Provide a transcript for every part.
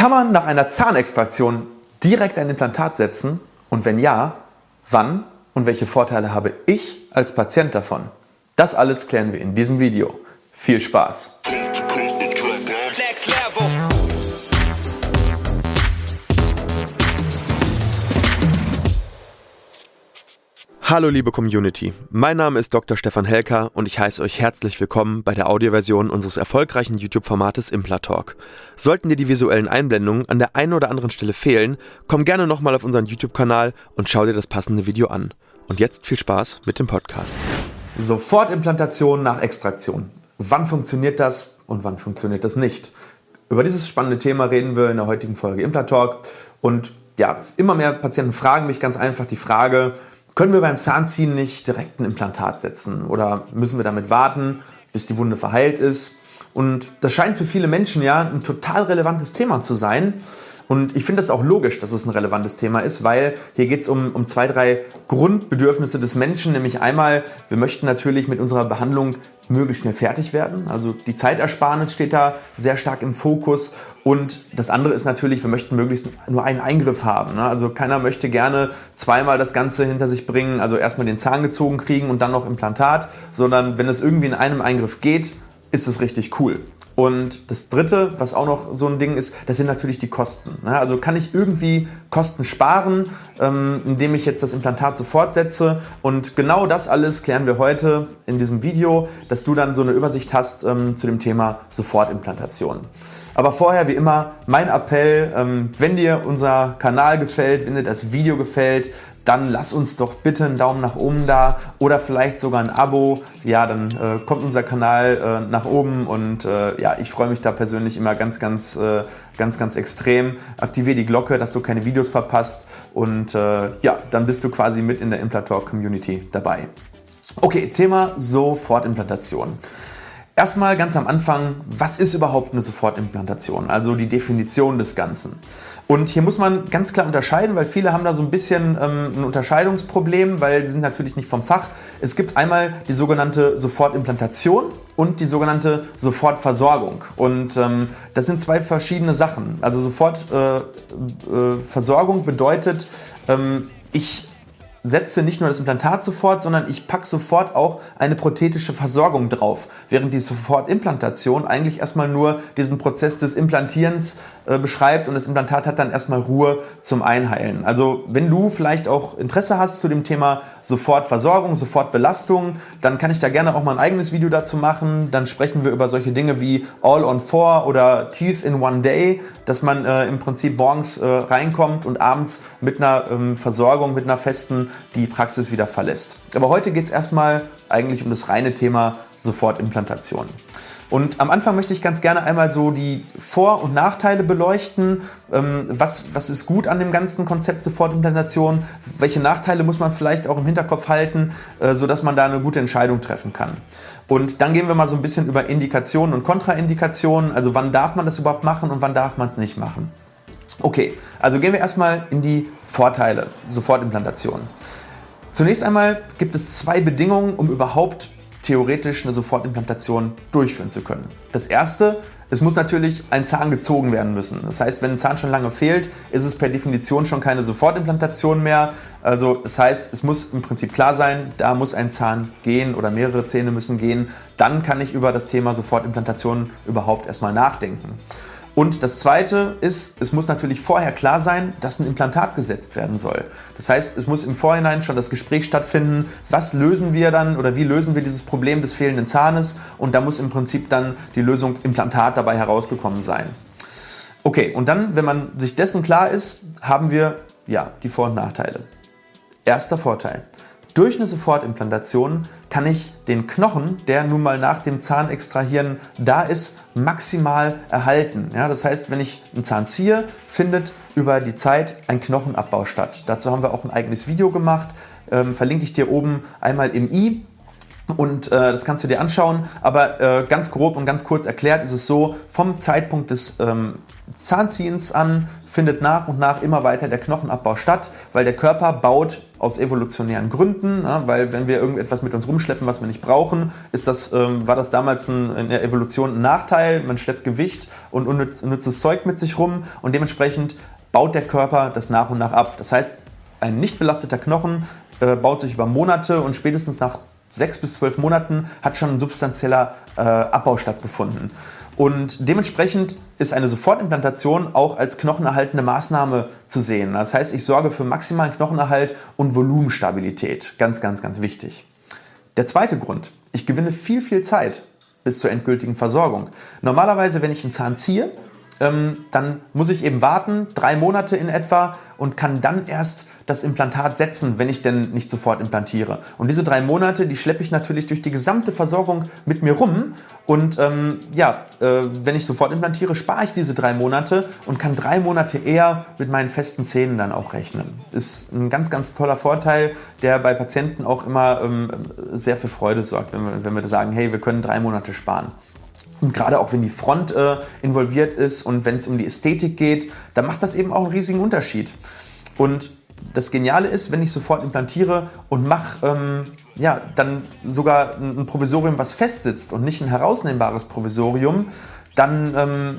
Kann man nach einer Zahnextraktion direkt ein Implantat setzen? Und wenn ja, wann und welche Vorteile habe ich als Patient davon? Das alles klären wir in diesem Video. Viel Spaß! Hallo liebe Community, mein Name ist Dr. Stefan Helker und ich heiße euch herzlich willkommen bei der Audioversion unseres erfolgreichen YouTube-Formates Implatalk. Sollten dir die visuellen Einblendungen an der einen oder anderen Stelle fehlen, komm gerne nochmal auf unseren YouTube-Kanal und schau dir das passende Video an. Und jetzt viel Spaß mit dem Podcast. Sofortimplantation nach Extraktion. Wann funktioniert das und wann funktioniert das nicht? Über dieses spannende Thema reden wir in der heutigen Folge Implatalk und ja, immer mehr Patienten fragen mich ganz einfach die Frage, können wir beim Zahnziehen nicht direkt ein Implantat setzen oder müssen wir damit warten, bis die Wunde verheilt ist? Und das scheint für viele Menschen ja ein total relevantes Thema zu sein. Und ich finde das auch logisch, dass es ein relevantes Thema ist, weil hier geht es um, um zwei, drei Grundbedürfnisse des Menschen. Nämlich einmal, wir möchten natürlich mit unserer Behandlung möglichst schnell fertig werden. Also die Zeitersparnis steht da sehr stark im Fokus. Und das andere ist natürlich, wir möchten möglichst nur einen Eingriff haben. Ne? Also keiner möchte gerne zweimal das Ganze hinter sich bringen, also erstmal den Zahn gezogen kriegen und dann noch Implantat, sondern wenn es irgendwie in einem Eingriff geht, ist es richtig cool. Und das Dritte, was auch noch so ein Ding ist, das sind natürlich die Kosten. Ne? Also kann ich irgendwie Kosten sparen, ähm, indem ich jetzt das Implantat sofort setze. Und genau das alles klären wir heute in diesem Video, dass du dann so eine Übersicht hast ähm, zu dem Thema Sofortimplantation. Aber vorher, wie immer, mein Appell, ähm, wenn dir unser Kanal gefällt, wenn dir das Video gefällt, dann lass uns doch bitte einen Daumen nach oben da oder vielleicht sogar ein Abo. Ja, dann äh, kommt unser Kanal äh, nach oben und äh, ja, ich freue mich da persönlich immer ganz, ganz, äh, ganz, ganz extrem. Aktiviere die Glocke, dass du keine Videos verpasst und äh, ja, dann bist du quasi mit in der Implantor Community dabei. Okay, Thema Sofortimplantation. Erstmal ganz am Anfang, was ist überhaupt eine Sofortimplantation? Also die Definition des Ganzen. Und hier muss man ganz klar unterscheiden, weil viele haben da so ein bisschen ähm, ein Unterscheidungsproblem, weil sie sind natürlich nicht vom Fach. Es gibt einmal die sogenannte Sofortimplantation und die sogenannte Sofortversorgung. Und ähm, das sind zwei verschiedene Sachen. Also Sofortversorgung äh, äh, bedeutet, ähm, ich setze nicht nur das Implantat sofort, sondern ich packe sofort auch eine prothetische Versorgung drauf. Während die Sofortimplantation eigentlich erstmal nur diesen Prozess des Implantierens äh, beschreibt und das Implantat hat dann erstmal Ruhe zum Einheilen. Also wenn du vielleicht auch Interesse hast zu dem Thema Sofortversorgung, Sofortbelastung, dann kann ich da gerne auch mal ein eigenes Video dazu machen. Dann sprechen wir über solche Dinge wie All on Four oder Teeth in One Day, dass man äh, im Prinzip morgens äh, reinkommt und abends mit einer ähm, Versorgung, mit einer festen die Praxis wieder verlässt. Aber heute geht es erstmal eigentlich um das reine Thema Sofortimplantation. Und am Anfang möchte ich ganz gerne einmal so die Vor- und Nachteile beleuchten. Ähm, was, was ist gut an dem ganzen Konzept Sofortimplantation? Welche Nachteile muss man vielleicht auch im Hinterkopf halten, äh, sodass man da eine gute Entscheidung treffen kann? Und dann gehen wir mal so ein bisschen über Indikationen und Kontraindikationen. Also wann darf man das überhaupt machen und wann darf man es nicht machen? Okay, also gehen wir erstmal in die Vorteile Sofortimplantation. Zunächst einmal gibt es zwei Bedingungen, um überhaupt theoretisch eine Sofortimplantation durchführen zu können. Das erste, es muss natürlich ein Zahn gezogen werden müssen. Das heißt, wenn ein Zahn schon lange fehlt, ist es per Definition schon keine Sofortimplantation mehr. Also das heißt, es muss im Prinzip klar sein, da muss ein Zahn gehen oder mehrere Zähne müssen gehen. Dann kann ich über das Thema Sofortimplantation überhaupt erstmal nachdenken. Und das Zweite ist, es muss natürlich vorher klar sein, dass ein Implantat gesetzt werden soll. Das heißt, es muss im Vorhinein schon das Gespräch stattfinden, was lösen wir dann oder wie lösen wir dieses Problem des fehlenden Zahnes und da muss im Prinzip dann die Lösung Implantat dabei herausgekommen sein. Okay, und dann, wenn man sich dessen klar ist, haben wir ja die Vor- und Nachteile. Erster Vorteil. Durch eine Sofortimplantation kann ich den Knochen, der nun mal nach dem Zahnextrahieren da ist, maximal erhalten. Ja, das heißt, wenn ich einen Zahn ziehe, findet über die Zeit ein Knochenabbau statt. Dazu haben wir auch ein eigenes Video gemacht, ähm, verlinke ich dir oben einmal im i. Und äh, das kannst du dir anschauen. Aber äh, ganz grob und ganz kurz erklärt ist es so, vom Zeitpunkt des ähm, Zahnziehens an findet nach und nach immer weiter der Knochenabbau statt, weil der Körper baut aus evolutionären Gründen, ja, weil wenn wir irgendetwas mit uns rumschleppen, was wir nicht brauchen, ist das, ähm, war das damals ein, in der Evolution ein Nachteil. Man schleppt Gewicht und unnütz, unnützes Zeug mit sich rum und dementsprechend baut der Körper das nach und nach ab. Das heißt, ein nicht belasteter Knochen äh, baut sich über Monate und spätestens nach sechs bis zwölf Monaten hat schon ein substanzieller äh, Abbau stattgefunden. Und dementsprechend ist eine Sofortimplantation auch als knochenerhaltende Maßnahme zu sehen. Das heißt, ich sorge für maximalen Knochenerhalt und Volumenstabilität. Ganz, ganz, ganz wichtig. Der zweite Grund, ich gewinne viel, viel Zeit bis zur endgültigen Versorgung. Normalerweise, wenn ich einen Zahn ziehe, ähm, dann muss ich eben warten, drei Monate in etwa, und kann dann erst das Implantat setzen, wenn ich denn nicht sofort implantiere. Und diese drei Monate, die schleppe ich natürlich durch die gesamte Versorgung mit mir rum. Und ähm, ja, äh, wenn ich sofort implantiere, spare ich diese drei Monate und kann drei Monate eher mit meinen festen Zähnen dann auch rechnen. Ist ein ganz, ganz toller Vorteil, der bei Patienten auch immer ähm, sehr für Freude sorgt, wenn wir, wenn wir sagen, hey, wir können drei Monate sparen. Und gerade auch wenn die Front äh, involviert ist und wenn es um die Ästhetik geht, dann macht das eben auch einen riesigen Unterschied. Und das Geniale ist, wenn ich sofort implantiere und mache ähm, ja, dann sogar ein Provisorium, was festsitzt und nicht ein herausnehmbares Provisorium, dann ähm,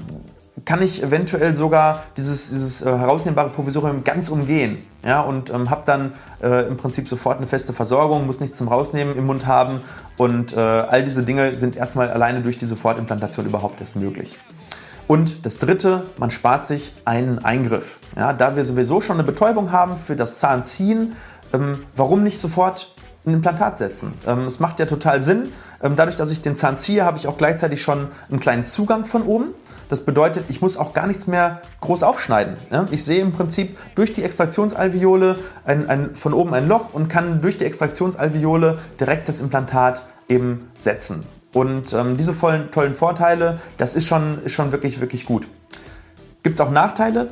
kann ich eventuell sogar dieses, dieses äh, herausnehmbare Provisorium ganz umgehen. Ja, und ähm, habe dann äh, im Prinzip sofort eine feste Versorgung, muss nichts zum Rausnehmen im Mund haben. Und äh, all diese Dinge sind erstmal alleine durch die Sofortimplantation überhaupt erst möglich. Und das dritte, man spart sich einen Eingriff. Ja, da wir sowieso schon eine Betäubung haben für das Zahnziehen, ähm, warum nicht sofort ein Implantat setzen. Ähm, es macht ja total Sinn. Ähm, dadurch, dass ich den Zahn ziehe, habe ich auch gleichzeitig schon einen kleinen Zugang von oben. Das bedeutet, ich muss auch gar nichts mehr groß aufschneiden. Ich sehe im Prinzip durch die Extraktionsalveole ein, ein, von oben ein Loch und kann durch die Extraktionsalveole direkt das Implantat eben setzen. Und ähm, diese vollen, tollen Vorteile, das ist schon, ist schon wirklich, wirklich gut. Gibt es auch Nachteile?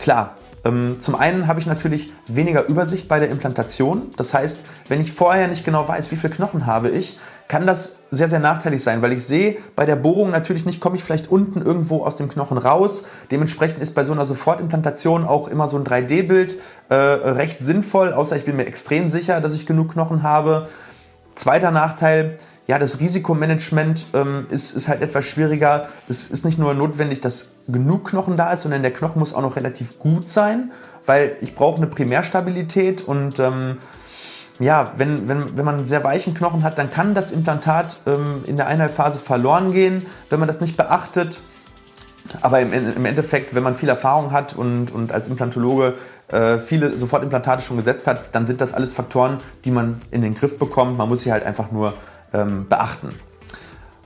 Klar, ähm, zum einen habe ich natürlich weniger Übersicht bei der Implantation. Das heißt, wenn ich vorher nicht genau weiß, wie viele Knochen habe ich, kann das sehr, sehr nachteilig sein, weil ich sehe bei der Bohrung natürlich nicht, komme ich vielleicht unten irgendwo aus dem Knochen raus. Dementsprechend ist bei so einer Sofortimplantation auch immer so ein 3D-Bild äh, recht sinnvoll, außer ich bin mir extrem sicher, dass ich genug Knochen habe. Zweiter Nachteil, ja, das Risikomanagement ähm, ist, ist halt etwas schwieriger. Es ist nicht nur notwendig, dass genug Knochen da ist, sondern der Knochen muss auch noch relativ gut sein, weil ich brauche eine Primärstabilität und ähm, ja, wenn, wenn, wenn man einen sehr weichen Knochen hat, dann kann das Implantat ähm, in der Einheilphase verloren gehen, wenn man das nicht beachtet. Aber im, im Endeffekt, wenn man viel Erfahrung hat und, und als Implantologe äh, viele Sofortimplantate schon gesetzt hat, dann sind das alles Faktoren, die man in den Griff bekommt. Man muss sie halt einfach nur ähm, beachten.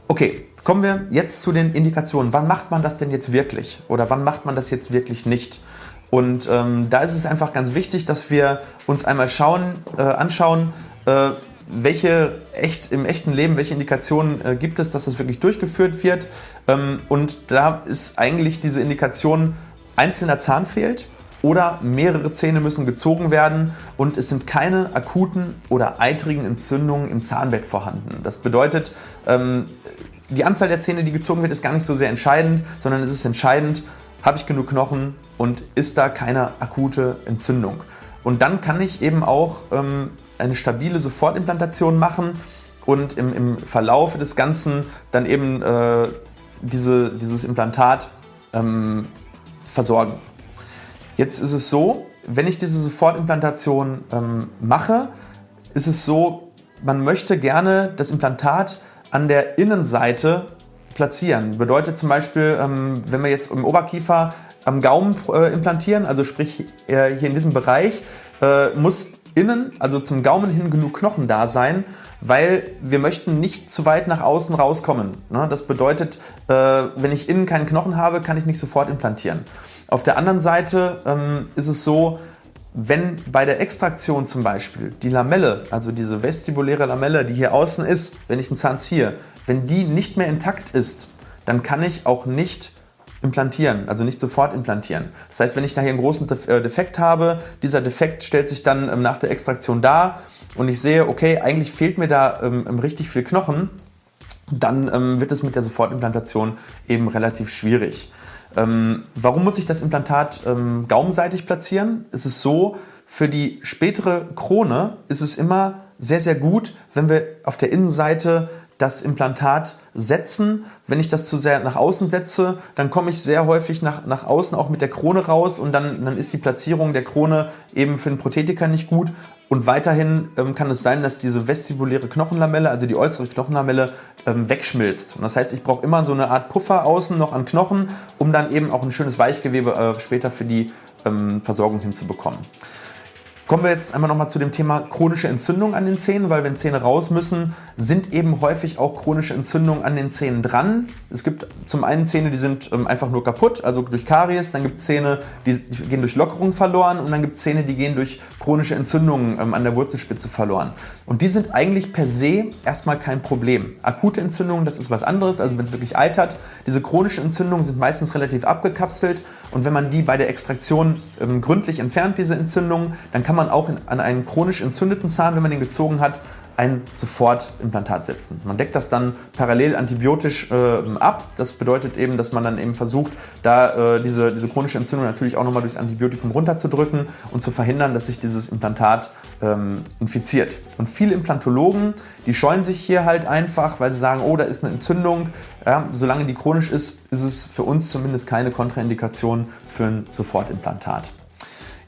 Okay, kommen wir jetzt zu den Indikationen. Wann macht man das denn jetzt wirklich? Oder wann macht man das jetzt wirklich nicht? Und ähm, da ist es einfach ganz wichtig, dass wir uns einmal schauen, äh, anschauen, äh, welche echt im echten Leben, welche Indikationen äh, gibt es, dass das wirklich durchgeführt wird. Ähm, und da ist eigentlich diese Indikation, einzelner Zahn fehlt oder mehrere Zähne müssen gezogen werden und es sind keine akuten oder eitrigen Entzündungen im Zahnbett vorhanden. Das bedeutet, ähm, die Anzahl der Zähne, die gezogen wird, ist gar nicht so sehr entscheidend, sondern es ist entscheidend, habe ich genug Knochen und ist da keine akute Entzündung. Und dann kann ich eben auch ähm, eine stabile Sofortimplantation machen und im, im Verlauf des Ganzen dann eben äh, diese, dieses Implantat ähm, versorgen. Jetzt ist es so, wenn ich diese Sofortimplantation ähm, mache, ist es so, man möchte gerne das Implantat an der Innenseite platzieren. Bedeutet zum Beispiel, ähm, wenn wir jetzt im Oberkiefer am Gaumen äh, implantieren, also sprich äh, hier in diesem Bereich, äh, muss innen, also zum Gaumen hin genug Knochen da sein, weil wir möchten nicht zu weit nach außen rauskommen. Ne? Das bedeutet, äh, wenn ich innen keinen Knochen habe, kann ich nicht sofort implantieren. Auf der anderen Seite ähm, ist es so, wenn bei der Extraktion zum Beispiel die Lamelle, also diese vestibuläre Lamelle, die hier außen ist, wenn ich einen Zahn ziehe, wenn die nicht mehr intakt ist, dann kann ich auch nicht implantieren, also nicht sofort implantieren. Das heißt, wenn ich da hier einen großen äh, Defekt habe, dieser Defekt stellt sich dann ähm, nach der Extraktion dar und ich sehe, okay, eigentlich fehlt mir da ähm, ähm richtig viel Knochen, dann ähm, wird es mit der Sofortimplantation eben relativ schwierig. Ähm, warum muss ich das Implantat ähm, gaumenseitig platzieren? Es ist so, für die spätere Krone ist es immer sehr, sehr gut, wenn wir auf der Innenseite das Implantat setzen. Wenn ich das zu sehr nach außen setze, dann komme ich sehr häufig nach, nach außen auch mit der Krone raus und dann, dann ist die Platzierung der Krone eben für den Prothetiker nicht gut. Und weiterhin ähm, kann es sein, dass diese vestibuläre Knochenlamelle, also die äußere Knochenlamelle, ähm, wegschmilzt. Und das heißt, ich brauche immer so eine Art Puffer außen noch an Knochen, um dann eben auch ein schönes Weichgewebe äh, später für die ähm, Versorgung hinzubekommen. Kommen wir jetzt einmal nochmal zu dem Thema chronische Entzündung an den Zähnen, weil wenn Zähne raus müssen, sind eben häufig auch chronische Entzündungen an den Zähnen dran. Es gibt zum einen Zähne, die sind ähm, einfach nur kaputt, also durch Karies, dann gibt es Zähne, die, gehen durch Lockerung verloren und dann gibt es Zähne, die gehen durch chronische Entzündungen ähm, an der Wurzelspitze verloren. Und die sind eigentlich per se erstmal kein Problem. Akute Entzündungen, das ist was anderes, also wenn es wirklich altert. Diese chronischen Entzündungen sind meistens relativ abgekapselt und wenn man die bei der Extraktion ähm, gründlich entfernt, diese Entzündungen, dann kann man auch in, an einen chronisch entzündeten Zahn, wenn man den gezogen hat, ein Sofortimplantat setzen. Man deckt das dann parallel antibiotisch äh, ab. Das bedeutet eben, dass man dann eben versucht, da äh, diese, diese chronische Entzündung natürlich auch nochmal durchs Antibiotikum runterzudrücken und zu verhindern, dass sich dieses Implantat ähm, infiziert. Und viele Implantologen, die scheuen sich hier halt einfach, weil sie sagen, oh, da ist eine Entzündung. Ja, solange die chronisch ist, ist es für uns zumindest keine Kontraindikation für ein Sofortimplantat.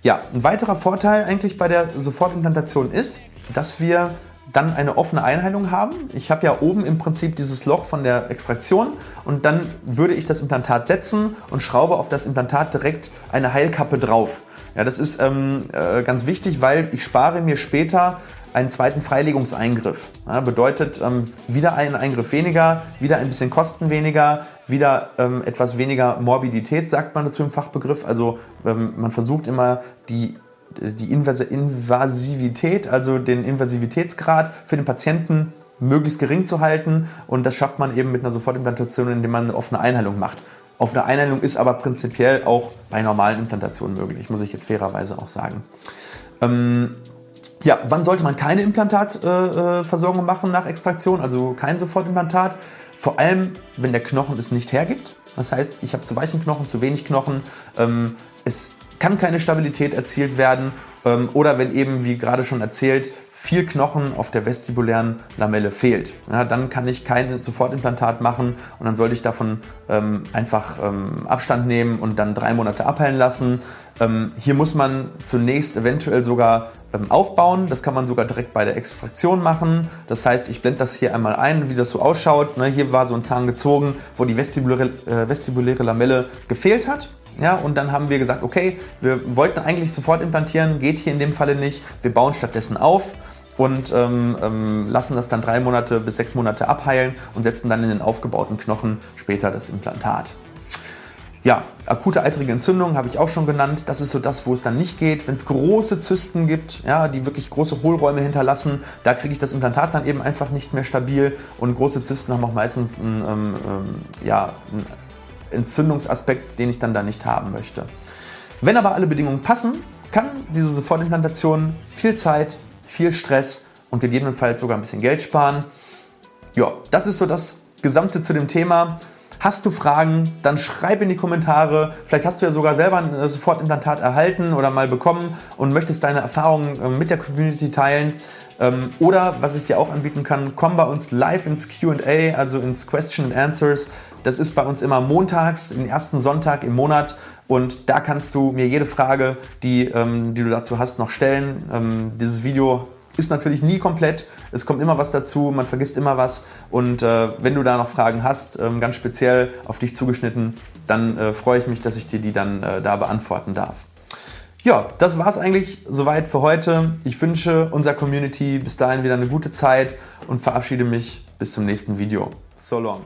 Ja, ein weiterer Vorteil eigentlich bei der Sofortimplantation ist, dass wir dann eine offene Einheilung haben. Ich habe ja oben im Prinzip dieses Loch von der Extraktion und dann würde ich das Implantat setzen und schraube auf das Implantat direkt eine Heilkappe drauf. Ja, das ist ähm, äh, ganz wichtig, weil ich spare mir später einen zweiten Freilegungseingriff. Ja, bedeutet ähm, wieder ein Eingriff weniger, wieder ein bisschen Kosten weniger, wieder ähm, etwas weniger Morbidität, sagt man dazu im Fachbegriff. Also ähm, man versucht immer die die Invasivität, also den Invasivitätsgrad für den Patienten möglichst gering zu halten. Und das schafft man eben mit einer Sofortimplantation, indem man eine offene Einheilung macht. Offene Einheilung ist aber prinzipiell auch bei normalen Implantationen möglich, muss ich jetzt fairerweise auch sagen. Ähm, ja, wann sollte man keine Implantatversorgung äh, machen nach Extraktion, also kein Sofortimplantat? Vor allem, wenn der Knochen es nicht hergibt. Das heißt, ich habe zu weichen Knochen, zu wenig Knochen. Ähm, es kann keine Stabilität erzielt werden ähm, oder wenn eben, wie gerade schon erzählt, viel Knochen auf der vestibulären Lamelle fehlt. Ja, dann kann ich kein Sofortimplantat machen und dann sollte ich davon ähm, einfach ähm, Abstand nehmen und dann drei Monate abheilen lassen. Ähm, hier muss man zunächst eventuell sogar ähm, aufbauen. Das kann man sogar direkt bei der Extraktion machen. Das heißt, ich blende das hier einmal ein, wie das so ausschaut. Ne, hier war so ein Zahn gezogen, wo die vestibuläre, äh, vestibuläre Lamelle gefehlt hat. Ja, und dann haben wir gesagt, okay, wir wollten eigentlich sofort implantieren, geht hier in dem Falle nicht. Wir bauen stattdessen auf und ähm, ähm, lassen das dann drei Monate bis sechs Monate abheilen und setzen dann in den aufgebauten Knochen später das Implantat. Ja, akute eitrige Entzündung habe ich auch schon genannt. Das ist so das, wo es dann nicht geht. Wenn es große Zysten gibt, ja, die wirklich große Hohlräume hinterlassen, da kriege ich das Implantat dann eben einfach nicht mehr stabil. Und große Zysten haben auch meistens ein, ähm, ähm ja, ein Entzündungsaspekt, den ich dann da nicht haben möchte. Wenn aber alle Bedingungen passen, kann diese Sofortimplantation viel Zeit, viel Stress und gegebenenfalls sogar ein bisschen Geld sparen. Ja, das ist so das Gesamte zu dem Thema. Hast du Fragen, dann schreib in die Kommentare. Vielleicht hast du ja sogar selber ein äh, Sofortimplantat erhalten oder mal bekommen und möchtest deine Erfahrungen äh, mit der Community teilen. Ähm, oder was ich dir auch anbieten kann, komm bei uns live ins QA, also ins Question and Answers. Das ist bei uns immer montags, den ersten Sonntag im Monat. Und da kannst du mir jede Frage, die, ähm, die du dazu hast, noch stellen. Ähm, dieses Video ist natürlich nie komplett. Es kommt immer was dazu, man vergisst immer was. Und äh, wenn du da noch Fragen hast, ähm, ganz speziell auf dich zugeschnitten, dann äh, freue ich mich, dass ich dir die dann äh, da beantworten darf. Ja, das war es eigentlich soweit für heute. Ich wünsche unserer Community bis dahin wieder eine gute Zeit und verabschiede mich bis zum nächsten Video. So long.